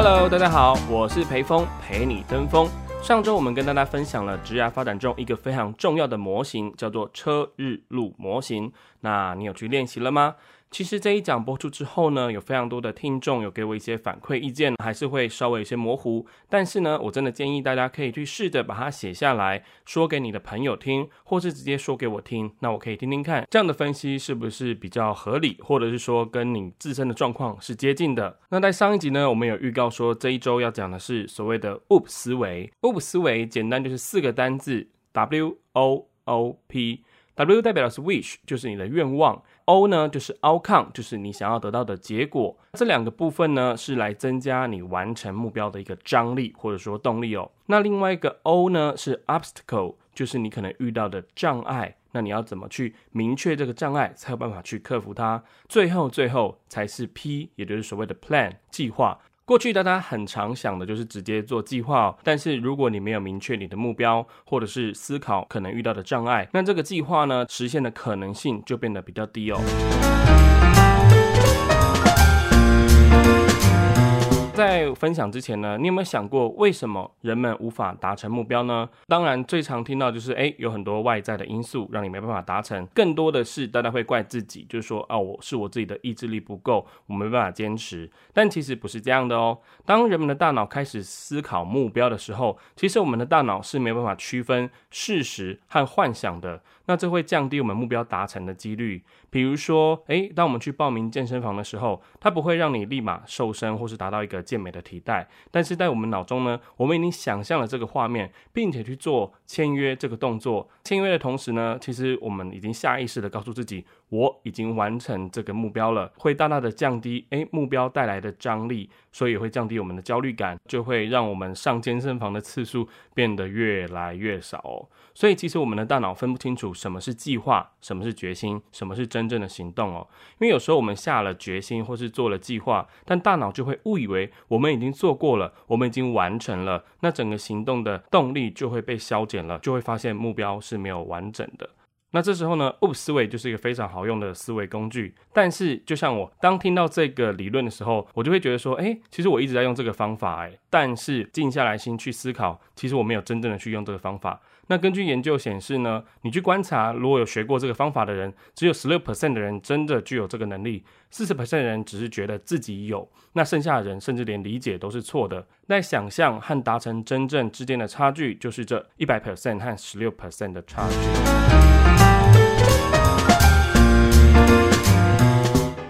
Hello，大家好，我是裴峰，陪你登峰。上周我们跟大家分享了职涯发展中一个非常重要的模型，叫做车日路模型。那你有去练习了吗？其实这一讲播出之后呢，有非常多的听众有给我一些反馈意见，还是会稍微有些模糊。但是呢，我真的建议大家可以去试着把它写下来，说给你的朋友听，或是直接说给我听，那我可以听听看，这样的分析是不是比较合理，或者是说跟你自身的状况是接近的。那在上一集呢，我们有预告说这一周要讲的是所谓的 OOP 思维，OOP 思维简单就是四个单字，W O O P。W 代表的是 wish，就是你的愿望。O 呢，就是 outcome，就是你想要得到的结果。这两个部分呢，是来增加你完成目标的一个张力或者说动力哦。那另外一个 O 呢，是 obstacle，就是你可能遇到的障碍。那你要怎么去明确这个障碍，才有办法去克服它？最后，最后才是 P，也就是所谓的 plan 计划。过去大家很常想的就是直接做计划，但是如果你没有明确你的目标，或者是思考可能遇到的障碍，那这个计划呢，实现的可能性就变得比较低哦。在分享之前呢，你有没有想过为什么人们无法达成目标呢？当然，最常听到就是哎，有很多外在的因素让你没办法达成。更多的是大家会怪自己，就是说啊，我是我自己的意志力不够，我没办法坚持。但其实不是这样的哦。当人们的大脑开始思考目标的时候，其实我们的大脑是没办法区分事实和幻想的。那这会降低我们目标达成的几率。比如说，诶，当我们去报名健身房的时候，它不会让你立马瘦身或是达到一个健美的体态。但是在我们脑中呢，我们已经想象了这个画面，并且去做签约这个动作。签约的同时呢，其实我们已经下意识的告诉自己。我已经完成这个目标了，会大大的降低诶目标带来的张力，所以会降低我们的焦虑感，就会让我们上健身房的次数变得越来越少哦。所以其实我们的大脑分不清楚什么是计划，什么是决心，什么是真正的行动哦。因为有时候我们下了决心或是做了计划，但大脑就会误以为我们已经做过了，我们已经完成了，那整个行动的动力就会被消减了，就会发现目标是没有完整的。那这时候呢，OOP 思维就是一个非常好用的思维工具。但是，就像我当听到这个理论的时候，我就会觉得说，哎，其实我一直在用这个方法，哎，但是静下来心去思考，其实我没有真正的去用这个方法。那根据研究显示呢，你去观察，如果有学过这个方法的人，只有十六 percent 的人真的具有这个能力，四十 percent 的人只是觉得自己有，那剩下的人甚至连理解都是错的。那想象和达成真正之间的差距，就是这一百 percent 和十六 percent 的差距。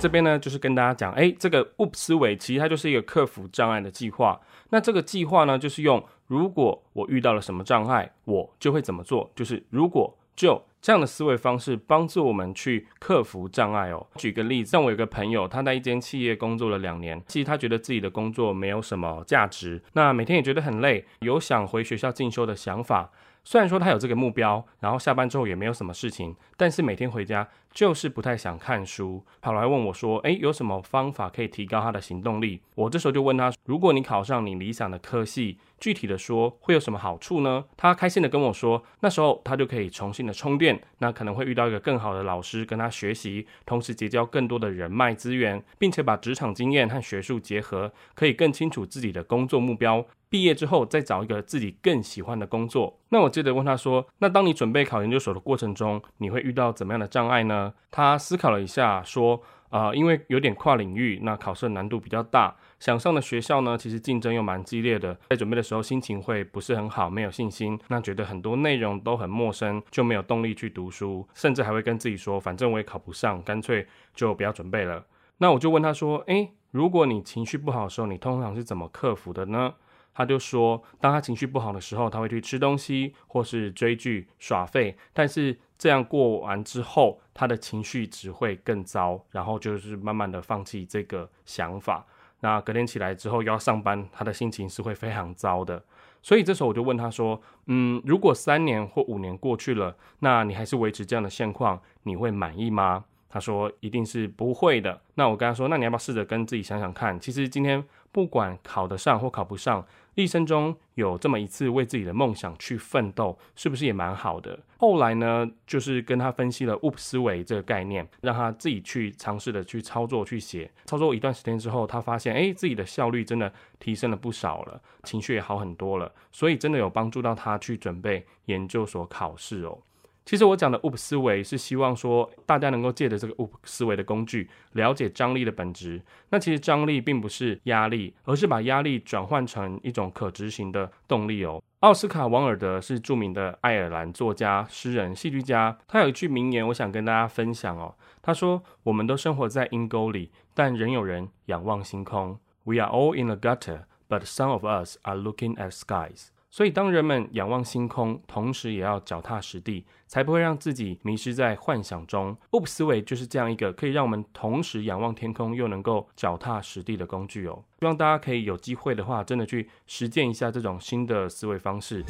这边呢，就是跟大家讲，哎，这个 OOP 思维其实它就是一个克服障碍的计划。那这个计划呢，就是用如果我遇到了什么障碍，我就会怎么做，就是如果就这样的思维方式，帮助我们去克服障碍哦。举个例子，像我有个朋友，他在一间企业工作了两年，其实他觉得自己的工作没有什么价值，那每天也觉得很累，有想回学校进修的想法。虽然说他有这个目标，然后下班之后也没有什么事情，但是每天回家就是不太想看书，跑来问我说：“诶，有什么方法可以提高他的行动力？”我这时候就问他：“如果你考上你理想的科系，具体的说会有什么好处呢？”他开心的跟我说：“那时候他就可以重新的充电，那可能会遇到一个更好的老师跟他学习，同时结交更多的人脉资源，并且把职场经验和学术结合，可以更清楚自己的工作目标。”毕业之后再找一个自己更喜欢的工作。那我接着问他说：“那当你准备考研究所的过程中，你会遇到怎么样的障碍呢？”他思考了一下，说：“啊，因为有点跨领域，那考试难度比较大。想上的学校呢，其实竞争又蛮激烈的。在准备的时候，心情会不是很好，没有信心。那觉得很多内容都很陌生，就没有动力去读书，甚至还会跟自己说：反正我也考不上，干脆就不要准备了。”那我就问他说：“诶，如果你情绪不好的时候，你通常是怎么克服的呢？”他就说，当他情绪不好的时候，他会去吃东西或是追剧耍废，但是这样过完之后，他的情绪只会更糟，然后就是慢慢的放弃这个想法。那隔天起来之后要上班，他的心情是会非常糟的。所以这时候我就问他说：“嗯，如果三年或五年过去了，那你还是维持这样的现况，你会满意吗？”他说一定是不会的。那我跟他说，那你要不要试着跟自己想想看？其实今天不管考得上或考不上。一生中有这么一次为自己的梦想去奋斗，是不是也蛮好的？后来呢，就是跟他分析了 “OOP 思维”这个概念，让他自己去尝试的去操作、去写。操作一段时间之后，他发现，哎，自己的效率真的提升了不少了，情绪也好很多了，所以真的有帮助到他去准备研究所考试哦。其实我讲的 OOP 思维是希望说，大家能够借着这个 OOP 思维的工具，了解张力的本质。那其实张力并不是压力，而是把压力转换成一种可执行的动力哦。奥斯卡·王尔德是著名的爱尔兰作家、诗人、戏剧家，他有一句名言，我想跟大家分享哦。他说：“我们都生活在阴沟里，但仍有人仰望星空。We are all in a gutter, but some of us are looking at skies.” 所以，当人们仰望星空，同时也要脚踏实地，才不会让自己迷失在幻想中。OOP 思维就是这样一个可以让我们同时仰望天空，又能够脚踏实地的工具哦。希望大家可以有机会的话，真的去实践一下这种新的思维方式。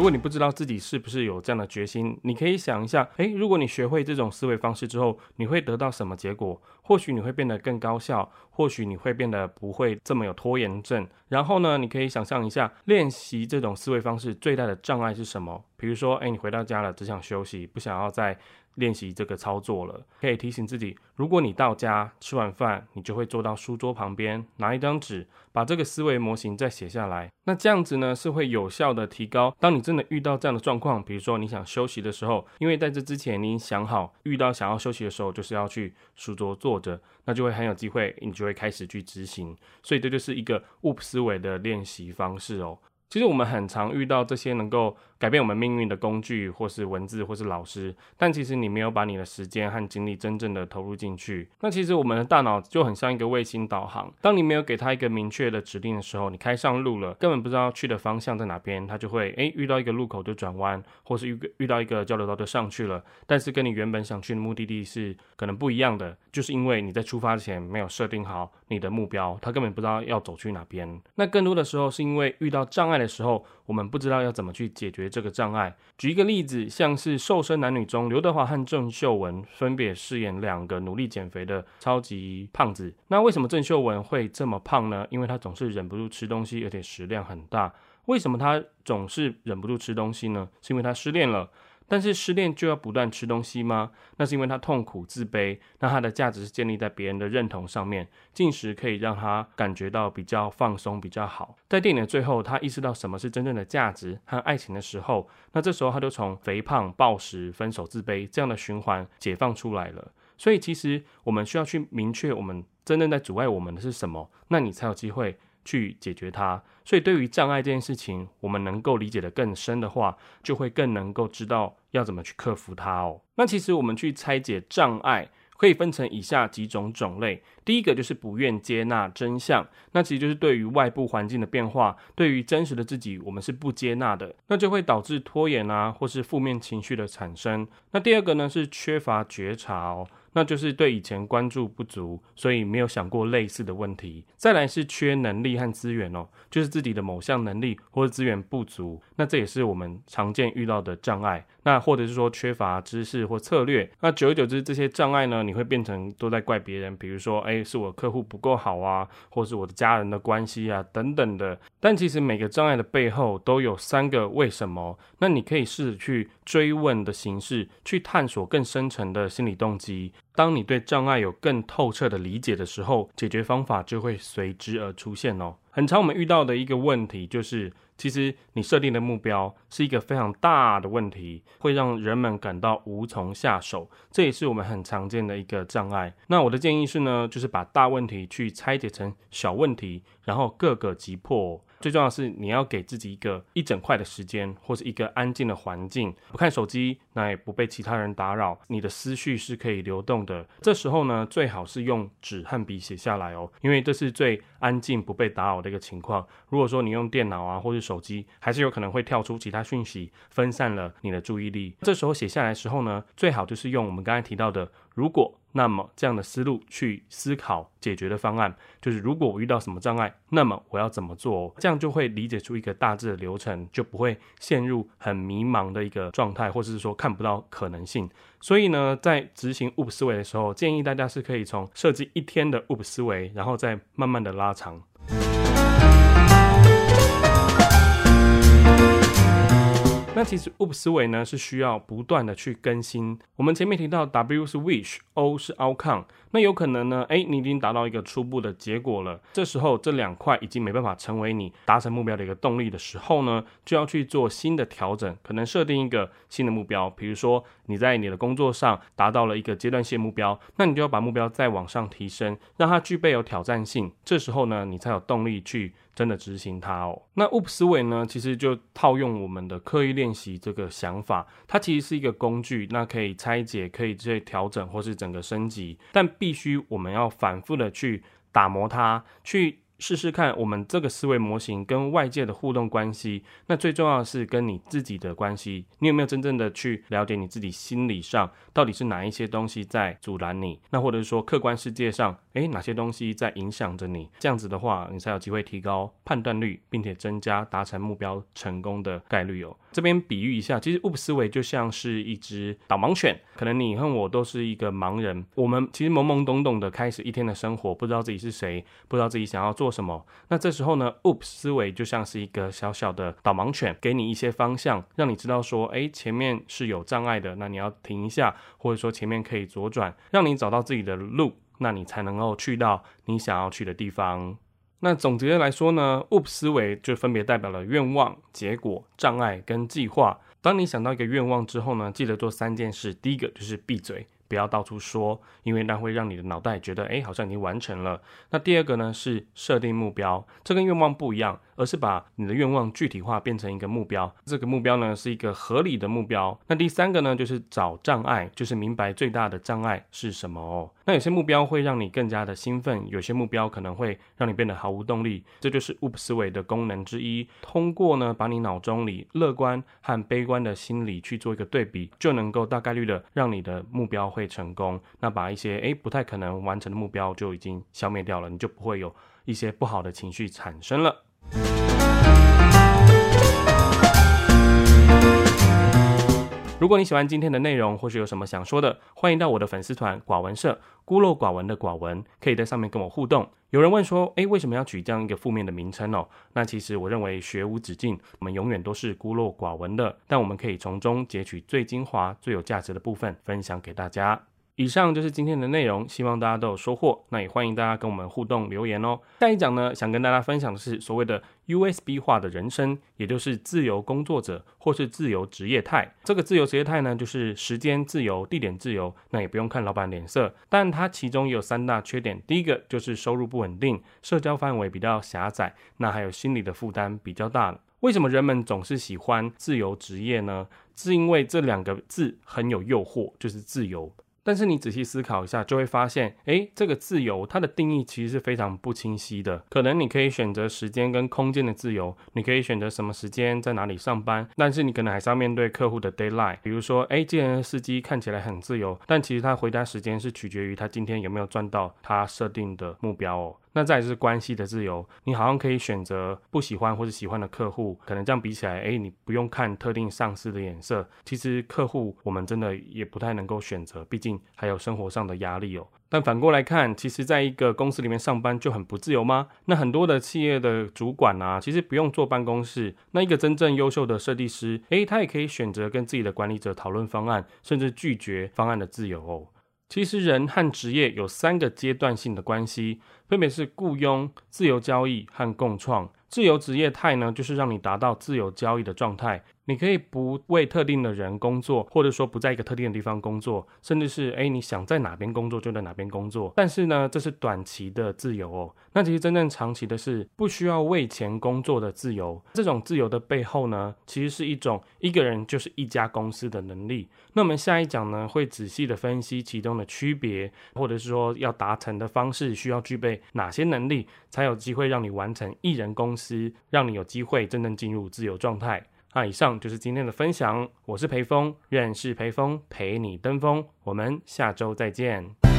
如果你不知道自己是不是有这样的决心，你可以想一下，诶，如果你学会这种思维方式之后，你会得到什么结果？或许你会变得更高效，或许你会变得不会这么有拖延症。然后呢，你可以想象一下，练习这种思维方式最大的障碍是什么？比如说，诶，你回到家了，只想休息，不想要再。练习这个操作了，可以提醒自己：如果你到家吃完饭，你就会坐到书桌旁边，拿一张纸，把这个思维模型再写下来。那这样子呢，是会有效的提高。当你真的遇到这样的状况，比如说你想休息的时候，因为在这之前你想好，遇到想要休息的时候，就是要去书桌坐着，那就会很有机会，你就会开始去执行。所以这就是一个 OOP 思思维的练习方式哦。其实我们很常遇到这些能够。改变我们命运的工具，或是文字，或是老师，但其实你没有把你的时间和精力真正的投入进去。那其实我们的大脑就很像一个卫星导航，当你没有给他一个明确的指令的时候，你开上路了，根本不知道去的方向在哪边，它就会诶遇到一个路口就转弯，或是遇遇到一个交流道就上去了，但是跟你原本想去的目的地是可能不一样的，就是因为你在出发前没有设定好你的目标，他根本不知道要走去哪边。那更多的时候是因为遇到障碍的时候，我们不知道要怎么去解决。这个障碍，举一个例子，像是《瘦身男女》中，刘德华和郑秀文分别饰演两个努力减肥的超级胖子。那为什么郑秀文会这么胖呢？因为她总是忍不住吃东西，而且食量很大。为什么她总是忍不住吃东西呢？是因为她失恋了。但是失恋就要不断吃东西吗？那是因为他痛苦、自卑。那他的价值是建立在别人的认同上面。进食可以让他感觉到比较放松、比较好。在电影的最后，他意识到什么是真正的价值和爱情的时候，那这时候他就从肥胖、暴食、分手、自卑这样的循环解放出来了。所以，其实我们需要去明确我们真正在阻碍我们的是什么，那你才有机会。去解决它，所以对于障碍这件事情，我们能够理解的更深的话，就会更能够知道要怎么去克服它哦。那其实我们去拆解障碍，可以分成以下几种种类。第一个就是不愿接纳真相，那其实就是对于外部环境的变化，对于真实的自己，我们是不接纳的，那就会导致拖延啊，或是负面情绪的产生。那第二个呢是缺乏觉察哦。那就是对以前关注不足，所以没有想过类似的问题。再来是缺能力和资源哦，就是自己的某项能力或者资源不足，那这也是我们常见遇到的障碍。那或者是说缺乏知识或策略，那久而久之这些障碍呢，你会变成都在怪别人，比如说，哎，是我客户不够好啊，或是我的家人的关系啊等等的。但其实每个障碍的背后都有三个为什么，那你可以试着去追问的形式，去探索更深层的心理动机。当你对障碍有更透彻的理解的时候，解决方法就会随之而出现哦。很常我们遇到的一个问题就是，其实你设定的目标是一个非常大的问题，会让人们感到无从下手，这也是我们很常见的一个障碍。那我的建议是呢，就是把大问题去拆解成小问题，然后各个击破。最重要的是，你要给自己一个一整块的时间，或是一个安静的环境，不看手机，那也不被其他人打扰，你的思绪是可以流动的。这时候呢，最好是用纸和笔写下来哦，因为这是最安静、不被打扰的一个情况。如果说你用电脑啊或者手机，还是有可能会跳出其他讯息，分散了你的注意力。这时候写下来的时候呢，最好就是用我们刚才提到的“如果”。那么这样的思路去思考解决的方案，就是如果我遇到什么障碍，那么我要怎么做？这样就会理解出一个大致的流程，就不会陷入很迷茫的一个状态，或者是说看不到可能性。所以呢，在执行 OOP 思维的时候，建议大家是可以从设计一天的 OOP 思维，然后再慢慢的拉长。那其实 OOP 思维呢是需要不断的去更新。我们前面提到 W 是 Wish，O 是 Outcome。那有可能呢？哎，你已经达到一个初步的结果了。这时候这两块已经没办法成为你达成目标的一个动力的时候呢，就要去做新的调整，可能设定一个新的目标。比如说你在你的工作上达到了一个阶段性目标，那你就要把目标再往上提升，让它具备有挑战性。这时候呢，你才有动力去真的执行它哦。那 OOP 思维呢，其实就套用我们的刻意练习这个想法，它其实是一个工具，那可以拆解，可以去调整或是整个升级，但。必须我们要反复的去打磨它，去试试看我们这个思维模型跟外界的互动关系。那最重要的是跟你自己的关系，你有没有真正的去了解你自己心理上到底是哪一些东西在阻拦你？那或者是说客观世界上，诶，哪些东西在影响着你？这样子的话，你才有机会提高判断率，并且增加达成目标成功的概率哦。这边比喻一下，其实 OOP 思维就像是一只导盲犬，可能你和我都是一个盲人，我们其实懵懵懂懂的开始一天的生活，不知道自己是谁，不知道自己想要做什么。那这时候呢，OOP 思维就像是一个小小的导盲犬，给你一些方向，让你知道说，哎，前面是有障碍的，那你要停一下，或者说前面可以左转，让你找到自己的路，那你才能够去到你想要去的地方。那总结来说呢，OOP 思维就分别代表了愿望、结果、障碍跟计划。当你想到一个愿望之后呢，记得做三件事。第一个就是闭嘴。不要到处说，因为那会让你的脑袋觉得，哎，好像已经完成了。那第二个呢是设定目标，这跟愿望不一样，而是把你的愿望具体化变成一个目标。这个目标呢是一个合理的目标。那第三个呢就是找障碍，就是明白最大的障碍是什么哦。那有些目标会让你更加的兴奋，有些目标可能会让你变得毫无动力。这就是 OOP 思维的功能之一。通过呢把你脑中里乐观和悲观的心理去做一个对比，就能够大概率的让你的目标会。会成功，那把一些诶不太可能完成的目标就已经消灭掉了，你就不会有一些不好的情绪产生了。如果你喜欢今天的内容，或是有什么想说的，欢迎到我的粉丝团寡文社孤陋寡闻的寡文，可以在上面跟我互动。有人问说，诶，为什么要取这样一个负面的名称哦？那其实我认为学无止境，我们永远都是孤陋寡闻的，但我们可以从中截取最精华、最有价值的部分，分享给大家。以上就是今天的内容，希望大家都有收获。那也欢迎大家跟我们互动留言哦。下一讲呢，想跟大家分享的是所谓的 USB 化的人生，也就是自由工作者或是自由职业态。这个自由职业态呢，就是时间自由、地点自由，那也不用看老板脸色。但它其中也有三大缺点，第一个就是收入不稳定，社交范围比较狭窄，那还有心理的负担比较大。为什么人们总是喜欢自由职业呢？是因为这两个字很有诱惑，就是自由。但是你仔细思考一下，就会发现，哎，这个自由它的定义其实是非常不清晰的。可能你可以选择时间跟空间的自由，你可以选择什么时间在哪里上班，但是你可能还是要面对客户的 d a y l i g h t 比如说，哎，这人的司机看起来很自由，但其实他回答时间是取决于他今天有没有赚到他设定的目标哦。那再是关系的自由，你好像可以选择不喜欢或者喜欢的客户，可能这样比起来，哎，你不用看特定上司的眼色。其实客户我们真的也不太能够选择，毕竟还有生活上的压力哦。但反过来看，其实在一个公司里面上班就很不自由吗？那很多的企业的主管啊，其实不用坐办公室。那一个真正优秀的设计师，诶，他也可以选择跟自己的管理者讨论方案，甚至拒绝方案的自由哦。其实人和职业有三个阶段性的关系，分别是雇佣、自由交易和共创。自由职业态呢，就是让你达到自由交易的状态。你可以不为特定的人工作，或者说不在一个特定的地方工作，甚至是诶你想在哪边工作就在哪边工作。但是呢，这是短期的自由哦。那其实真正长期的是不需要为钱工作的自由。这种自由的背后呢，其实是一种一个人就是一家公司的能力。那我们下一讲呢，会仔细的分析其中的区别，或者是说要达成的方式需要具备哪些能力，才有机会让你完成一人公司，让你有机会真正进入自由状态。那以上就是今天的分享，我是裴峰，愿是裴峰陪你登峰，我们下周再见。